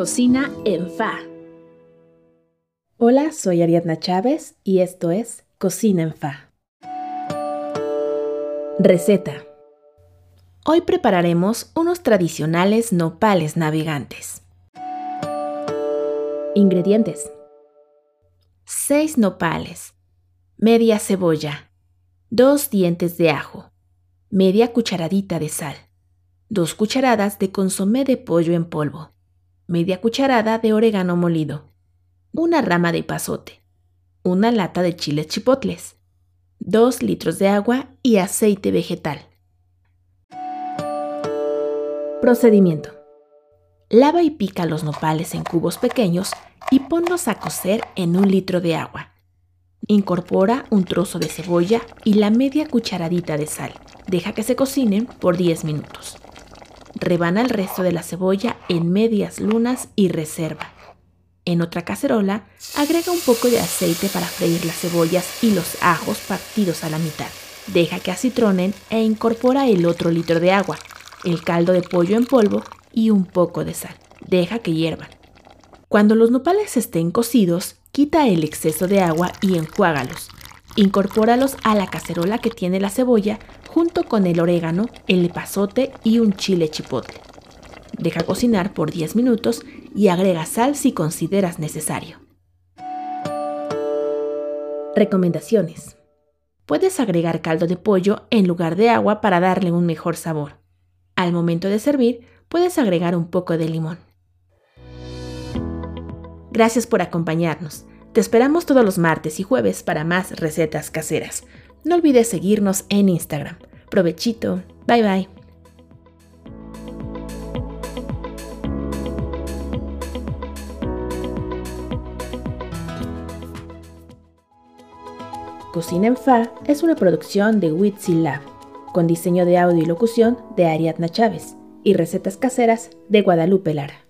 Cocina en Fa. Hola, soy Ariadna Chávez y esto es Cocina en Fa. Receta. Hoy prepararemos unos tradicionales nopales navegantes. Ingredientes. 6 nopales, media cebolla, 2 dientes de ajo, media cucharadita de sal, 2 cucharadas de consomé de pollo en polvo, media cucharada de orégano molido, una rama de pasote, una lata de chiles chipotles, 2 litros de agua y aceite vegetal. Procedimiento. Lava y pica los nopales en cubos pequeños y ponlos a cocer en un litro de agua. Incorpora un trozo de cebolla y la media cucharadita de sal. Deja que se cocinen por 10 minutos. Rebana el resto de la cebolla en medias lunas y reserva. En otra cacerola, agrega un poco de aceite para freír las cebollas y los ajos partidos a la mitad. Deja que acitronen e incorpora el otro litro de agua, el caldo de pollo en polvo y un poco de sal. Deja que hiervan. Cuando los nopales estén cocidos, quita el exceso de agua y enjuágalos. Incorpóralos a la cacerola que tiene la cebolla junto con el orégano, el pasote y un chile chipotle. Deja cocinar por 10 minutos y agrega sal si consideras necesario. Recomendaciones. Puedes agregar caldo de pollo en lugar de agua para darle un mejor sabor. Al momento de servir, puedes agregar un poco de limón. Gracias por acompañarnos. Te esperamos todos los martes y jueves para más recetas caseras. No olvides seguirnos en Instagram. Provechito. Bye bye. Cocina en Fa es una producción de Witsi Lab, con diseño de audio y locución de Ariadna Chávez y recetas caseras de Guadalupe Lara.